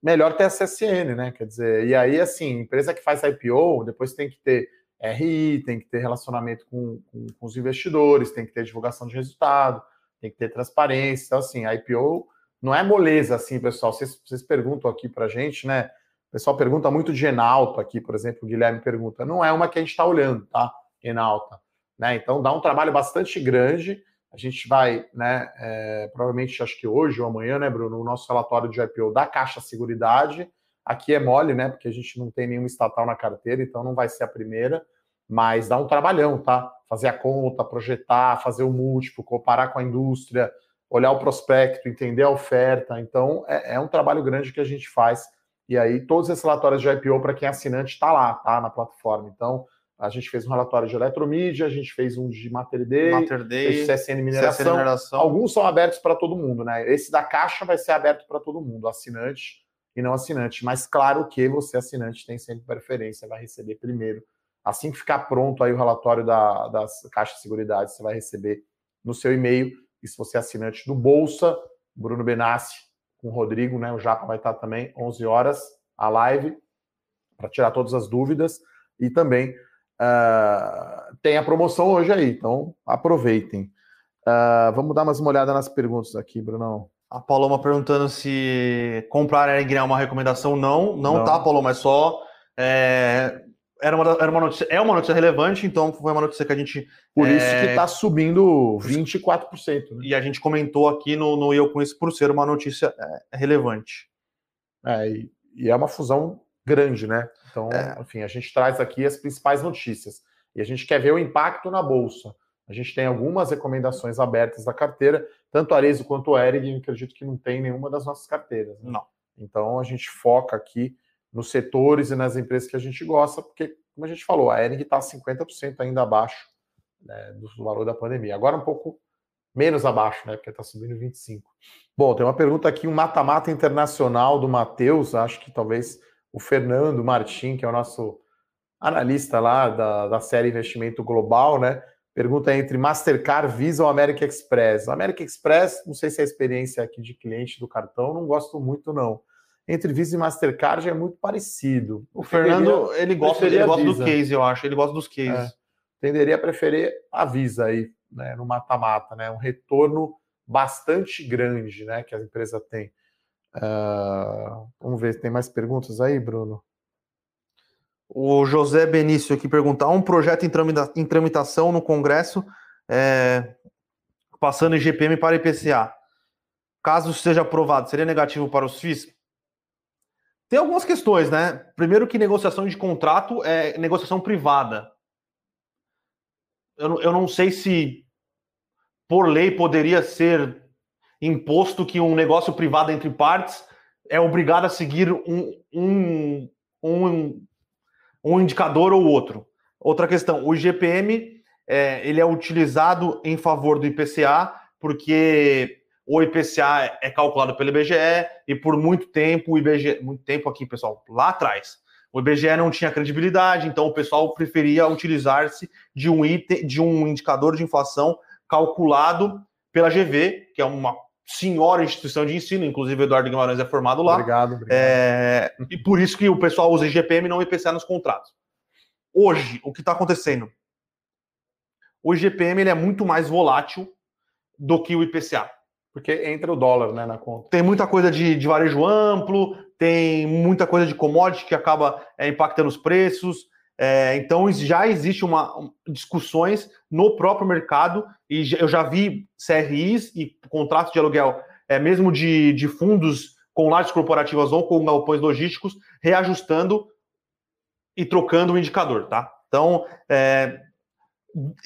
S2: melhor ter a CSN, né? Quer dizer, e aí, assim, empresa que faz IPO, depois tem que ter RI, tem que ter relacionamento com, com, com os investidores, tem que ter divulgação de resultado, tem que ter transparência. Então, assim, a IPO não é moleza assim, pessoal. Vocês, vocês perguntam aqui para gente, né? O pessoal pergunta muito de Enalta aqui, por exemplo, o Guilherme pergunta. Não é uma que a gente está olhando, tá? Enalta. Né? Então dá um trabalho bastante grande. A gente vai, né? É, provavelmente acho que hoje ou amanhã, né, Bruno, o nosso relatório de IPO da Caixa Seguridade. Aqui é mole, né? Porque a gente não tem nenhuma estatal na carteira, então não vai ser a primeira, mas dá um trabalhão, tá? Fazer a conta, projetar, fazer o múltiplo, comparar com a indústria, olhar o prospecto, entender a oferta. Então, é, é, um trabalho grande que a gente faz. E aí, todos esses relatórios de IPO, para quem é assinante, está lá, tá na plataforma. Então, a gente fez um relatório de eletromídia, a gente fez um de Mater Day,
S1: Mater Day
S2: CSN Mineração. CSN Mineração. Alguns são abertos para todo mundo, né? Esse da Caixa vai ser aberto para todo mundo, assinante e não assinante. Mas claro que você, assinante, tem sempre preferência, vai receber primeiro. Assim que ficar pronto aí o relatório da, das Caixa de Seguridade, você vai receber no seu e-mail e se você é assinante do Bolsa, Bruno Benassi com o Rodrigo, né? O Japa vai estar também 11 horas a live para tirar todas as dúvidas e também uh, tem a promoção hoje aí, então aproveitem. Uh, vamos dar mais uma olhada nas perguntas aqui, Brunão.
S1: A Paloma perguntando se comprar é uma recomendação. Não, não, não. tá, Paloma, é só é, era uma, era uma notícia, é uma notícia relevante, então foi uma notícia que a gente.
S2: Por é... isso que está subindo 24%. Né?
S1: E a gente comentou aqui no, no Eu Com Isso por ser uma notícia é, relevante.
S2: É, e, e, é uma fusão grande, né? Então, é. enfim, a gente traz aqui as principais notícias. E a gente quer ver o impacto na Bolsa. A gente tem algumas recomendações abertas da carteira, tanto a Arezo quanto o Erig, acredito que não tem nenhuma das nossas carteiras. Né?
S1: Não.
S2: Então a gente foca aqui nos setores e nas empresas que a gente gosta, porque, como a gente falou, a Ering está 50% ainda abaixo né, do valor da pandemia. Agora um pouco menos abaixo, né? Porque está subindo 25. Bom, tem uma pergunta aqui, um mata-mata internacional do Matheus, acho que talvez o Fernando Martim, que é o nosso analista lá da, da série Investimento Global, né? Pergunta entre Mastercard, Visa ou American Express. American Express, não sei se é a experiência aqui de cliente do cartão, não gosto muito, não entre Visa e Mastercard é muito parecido.
S1: O Fernando, ele gosta, ele gosta do case, eu acho. Ele gosta dos cases. É.
S2: Tenderia a preferir a Visa aí, né, no mata-mata, né? Um retorno bastante grande, né, que a empresa tem. Uh, vamos ver, tem mais perguntas aí, Bruno?
S1: O José Benício aqui perguntar um projeto em, tramitação no Congresso, é, passando GPM para IPCA. Caso seja aprovado, seria negativo para os FIIs? Tem algumas questões, né? Primeiro que negociação de contrato é negociação privada. Eu, eu não sei se por lei poderia ser imposto que um negócio privado entre partes é obrigado a seguir um, um, um, um indicador ou outro. Outra questão, o IGPM é, ele é utilizado em favor do IPCA porque o IPCA é calculado pelo IBGE e por muito tempo o IBGE, muito tempo aqui, pessoal, lá atrás, o IBGE não tinha credibilidade, então o pessoal preferia utilizar-se de um item, de um indicador de inflação calculado pela GV, que é uma senhora instituição de ensino, inclusive o Eduardo Guimarães é formado lá.
S2: Obrigado, obrigado.
S1: É, e por isso que o pessoal usa IGPM e não IPCA nos contratos. Hoje, o que está acontecendo? O IGPM ele é muito mais volátil do que o IPCA.
S2: Porque entra o dólar né, na conta.
S1: Tem muita coisa de, de varejo amplo, tem muita coisa de commodity que acaba é, impactando os preços. É, então já existe uma um, discussões no próprio mercado e eu já vi CRIs e contratos de aluguel, é, mesmo de, de fundos com lajes corporativas ou com galpões logísticos, reajustando e trocando o indicador, tá? Então, é,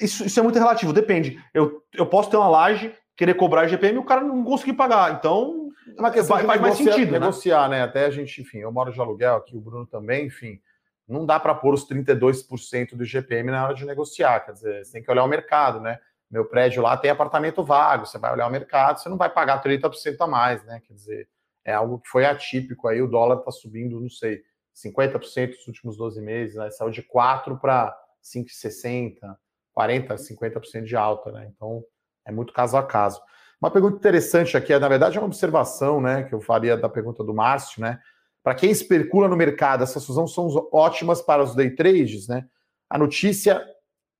S1: isso, isso, é muito relativo, depende. Eu, eu posso ter uma laje, querer cobrar IGPM e o cara não conseguir pagar. Então,
S2: é uma questão faz, mais sentido. Né? Negociar, né? né? Até a gente, enfim, eu moro de aluguel aqui, o Bruno também, enfim. Não dá para pôr os 32% do IGPM na hora de negociar. Quer dizer, você tem que olhar o mercado, né? Meu prédio lá tem apartamento vago, você vai olhar o mercado, você não vai pagar 30% a mais, né? Quer dizer, é algo que foi atípico aí, o dólar está subindo, não sei, 50% nos últimos 12 meses, né? Saiu de 4 para 5,60, 40, 50% de alta, né? Então, é muito caso a caso. Uma pergunta interessante aqui, é, na verdade, é uma observação, né, que eu faria da pergunta do Márcio, né? Para quem especula no mercado, essas fusões são ótimas para os day trades, né? A notícia,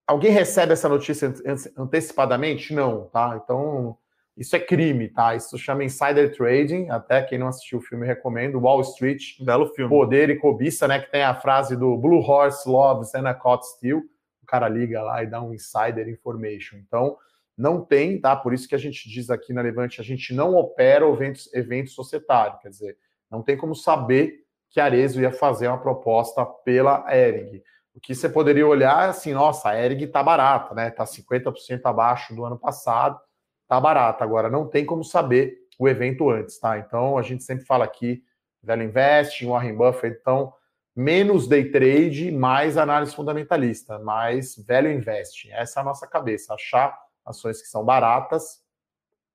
S2: alguém recebe essa notícia antecipadamente? Não, tá? Então, isso é crime, tá? Isso chama insider trading. Até quem não assistiu o filme recomendo. Wall Street,
S1: belo filme.
S2: Poder e cobiça, né? Que tem a frase do Blue Horse Loves and a Caught Steel. O cara liga lá e dá um insider information. Então, não tem, tá? Por isso que a gente diz aqui na Levante, a gente não opera eventos, evento societário, quer dizer, não tem como saber que a Arezo ia fazer uma proposta pela Ering. O que você poderia olhar é assim, nossa, a Ering tá barata, né? Tá 50% abaixo do ano passado, tá barata. Agora, não tem como saber o evento antes, tá? Então, a gente sempre fala aqui, Velho Invest, Warren Buffett, então, menos day trade, mais análise fundamentalista, mais velho invest. Essa é a nossa cabeça, achar ações que são baratas,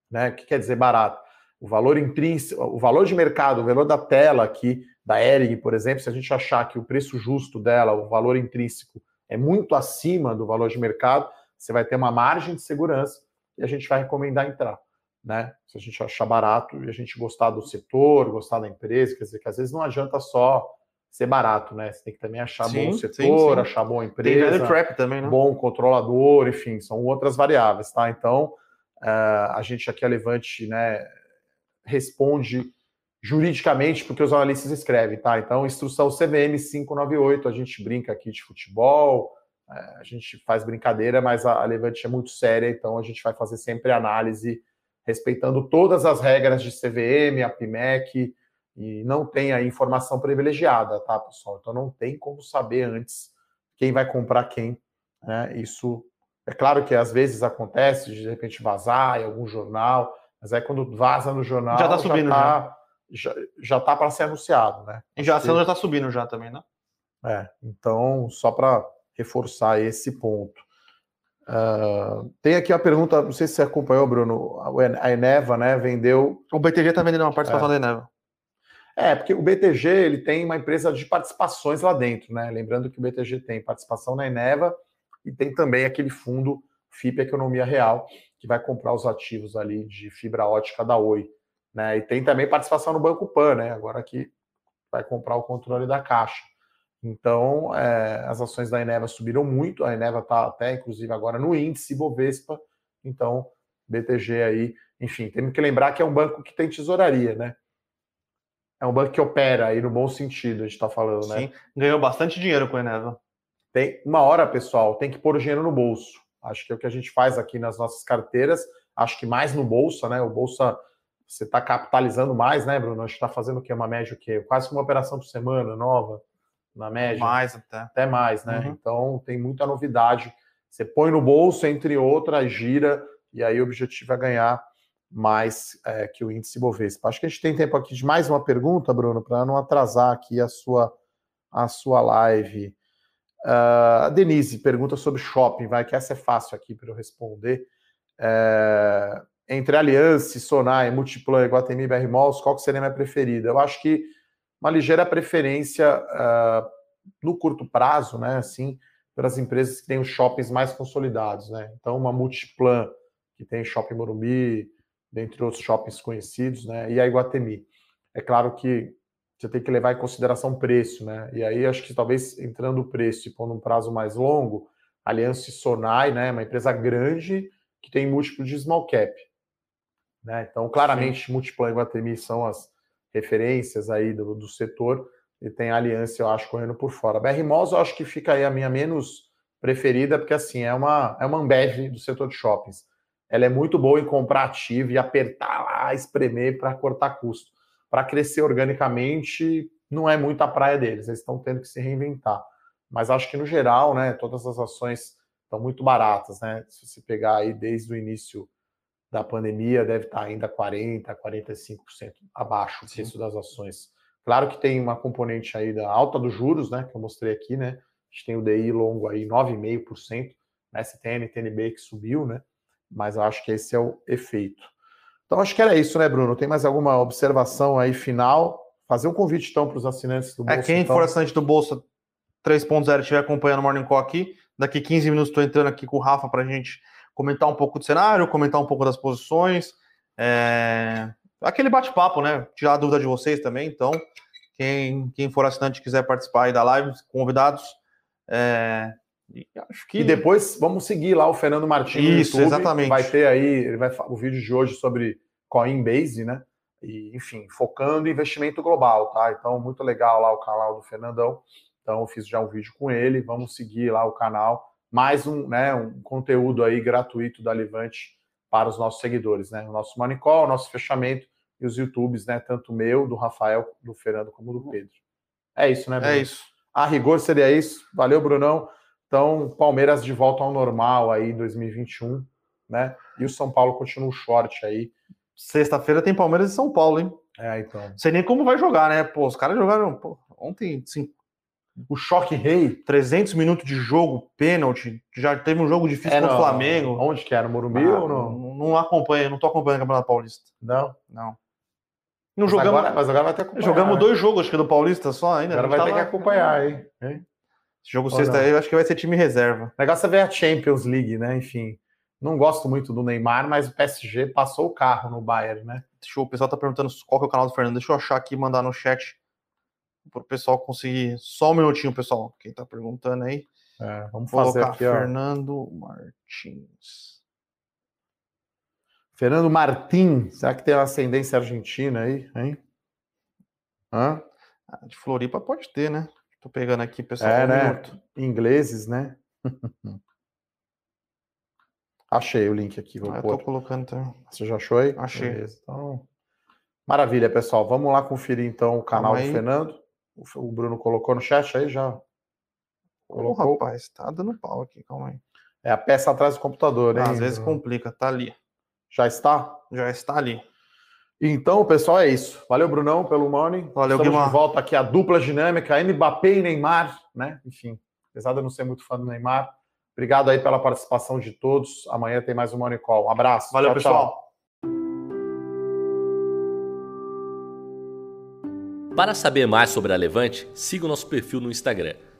S2: né? O que quer dizer barato? O valor intrínseco, o valor de mercado, o valor da tela aqui da Ering, por exemplo, se a gente achar que o preço justo dela, o valor intrínseco, é muito acima do valor de mercado, você vai ter uma margem de segurança e a gente vai recomendar entrar. Né? Se a gente achar barato e a gente gostar do setor, gostar da empresa, quer dizer que às vezes não adianta só ser barato, né? Você tem que também achar sim, bom setor, sim, sim. achar boa empresa,
S1: tem trap também, né?
S2: bom controlador, enfim, são outras variáveis, tá? Então, uh, a gente aqui a Levante, né, responde juridicamente porque os analistas escrevem, tá? Então, instrução CVM 598, a gente brinca aqui de futebol, uh, a gente faz brincadeira, mas a, Levante é muito séria, então a gente vai fazer sempre análise respeitando todas as regras de CVM, a PIMEC, e não tem a informação privilegiada, tá, pessoal? Então não tem como saber antes quem vai comprar quem. Né? Isso é claro que às vezes acontece de, de repente vazar em algum jornal, mas aí quando vaza no jornal
S1: já está subindo já, tá,
S2: já. já tá para ser anunciado, né?
S1: E já a ação já está subindo já também, né?
S2: É, então só para reforçar esse ponto. Uh, tem aqui a pergunta, não sei se você acompanhou, Bruno, a Eneva, né, vendeu...
S1: O BTG está vendendo uma participação é. da Eneva.
S2: É, porque o BTG ele tem uma empresa de participações lá dentro, né? Lembrando que o BTG tem participação na Eneva e tem também aquele fundo FIP Economia Real, que vai comprar os ativos ali de fibra ótica da Oi. Né? E tem também participação no Banco Pan, né? Agora que vai comprar o controle da Caixa. Então, é, as ações da Eneva subiram muito, a Eneva está até, inclusive, agora no índice Bovespa, então, BTG aí, enfim, temos que lembrar que é um banco que tem tesouraria, né? É um banco que opera aí no bom sentido, a gente está falando, né? Sim,
S1: ganhou bastante dinheiro com a Eneva.
S2: Tem uma hora, pessoal, tem que pôr o dinheiro no bolso. Acho que é o que a gente faz aqui nas nossas carteiras. Acho que mais no bolsa, né? O bolsa você está capitalizando mais, né, Bruno? A gente está fazendo o quê? Uma média o quê? Quase uma operação por semana nova, na média.
S1: Mais até.
S2: Até mais, né? Uhum. Então tem muita novidade. Você põe no bolso, entre outras, gira, e aí o objetivo é ganhar mais é, que o índice Bovespa. Acho que a gente tem tempo aqui de mais uma pergunta, Bruno, para não atrasar aqui a sua, a sua live. Uh, a Denise pergunta sobre shopping, vai que essa é fácil aqui para eu responder. É, entre Aliança, Sonai, Multiplan, Guatemi, BR Malls, qual que seria a minha preferida? Eu acho que uma ligeira preferência uh, no curto prazo, né, assim, para as empresas que têm os shoppings mais consolidados, né? Então, uma Multiplan, que tem Shopping Morumbi, dentre outros shoppings conhecidos, né? E a Iguatemi. É claro que você tem que levar em consideração o preço, né? E aí acho que talvez entrando o preço e pondo um prazo mais longo, Aliança e Sonai, né? Uma empresa grande que tem múltiplo de small cap. Né? Então, claramente, Sim. Multiplan e Guatemi são as referências aí do, do setor e tem a Aliança, eu acho, correndo por fora. A BR Malls, eu acho que fica aí a minha menos preferida, porque assim, é uma, é uma Ambev do setor de shoppings. Ela é muito boa em comprar ativo e apertar lá, espremer para cortar custo. Para crescer organicamente, não é muito a praia deles, eles estão tendo que se reinventar. Mas acho que no geral, né, todas as ações estão muito baratas, né? Se você pegar aí desde o início da pandemia, deve estar ainda 40%, 45% abaixo do preço das ações. Claro que tem uma componente aí da alta dos juros, né? Que eu mostrei aqui, né? A gente tem o DI longo aí 9,5%, né? STN, TNB que subiu, né? Mas eu acho que esse é o efeito. Então acho que era isso, né, Bruno? Tem mais alguma observação aí final? Fazer um convite então para os assinantes do
S1: Bolsa. É, quem então. for assinante do Bolsa 3.0 estiver acompanhando o Morning Call aqui, daqui 15 minutos estou entrando aqui com o Rafa para a gente comentar um pouco do cenário, comentar um pouco das posições, é... aquele bate-papo, né? Tirar a dúvida de vocês também. Então, quem, quem for assinante quiser participar aí da live, convidados. É...
S2: E acho que... e depois vamos seguir lá o Fernando Martins
S1: Isso, YouTube, exatamente.
S2: Vai ter aí, ele vai o vídeo de hoje sobre Coinbase, né? E, enfim, focando em investimento global, tá? Então, muito legal lá o canal do Fernandão. Então, eu fiz já um vídeo com ele. Vamos seguir lá o canal mais um, né, um conteúdo aí gratuito da Levante para os nossos seguidores, né? O nosso Manicol, o nosso fechamento e os YouTubes, né? Tanto meu, do Rafael, do Fernando, como do Pedro. É isso, né,
S1: Bruno? É isso.
S2: A rigor seria isso. Valeu, Brunão. Então, Palmeiras de volta ao normal aí em 2021, né? E o São Paulo continua short aí.
S1: Sexta-feira tem Palmeiras e São Paulo, hein?
S2: É, então.
S1: Não sei nem como vai jogar, né? Pô, os caras jogaram pô, ontem, sim,
S2: o choque rei,
S1: 300 minutos de jogo, pênalti, já teve um jogo difícil é, contra o Flamengo.
S2: Onde que era? Morumbi ah, ou não?
S1: não? Não acompanho, não tô acompanhando o Campeonato Paulista.
S2: Não?
S1: Não.
S2: Não mas jogamos, agora, mas agora vai ter que
S1: acompanhar. Jogamos dois jogos, acho que do Paulista só ainda.
S2: Agora vai ter que acompanhar, hein? hein?
S1: Esse jogo ou sexta aí, eu acho que vai ser time reserva.
S2: O negócio é ver a Champions League, né? Enfim. Não gosto muito do Neymar, mas o PSG passou o carro no Bayern, né?
S1: Deixa eu, o pessoal tá perguntando qual que é o canal do Fernando. Deixa eu achar aqui e mandar no chat para o pessoal conseguir. Só um minutinho, pessoal. Quem está perguntando aí.
S2: É, vamos fazer aqui,
S1: Fernando Martins.
S2: Fernando Martins, será que tem uma ascendência argentina aí, hein?
S1: Hã? Ah, de Floripa pode ter, né? Tô pegando aqui, pessoal.
S2: É, um né? Minuto. Ingleses, né? Achei o link aqui.
S1: Vou ah, pôr. tô colocando também.
S2: Você já achou aí?
S1: Achei. Beleza. Então,
S2: maravilha, pessoal. Vamos lá conferir então o canal do Fernando. O Bruno colocou no chat aí já.
S1: Colocou. Oh, rapaz, tá dando pau aqui, calma aí.
S2: É a peça atrás do computador, hein?
S1: às vezes complica, tá ali.
S2: Já está?
S1: Já está ali.
S2: Então, pessoal, é isso. Valeu, Brunão, pelo money.
S1: Valeu, Estamos
S2: Guimar. de volta aqui a dupla dinâmica, Mbappé e Neymar, né? Enfim, apesar de eu não ser muito fã do Neymar. Obrigado aí pela participação de todos. Amanhã tem mais um Money Call. Um abraço.
S1: Valeu, tchau, pessoal. Tchau.
S3: Para saber mais sobre a Levante, siga o nosso perfil no Instagram,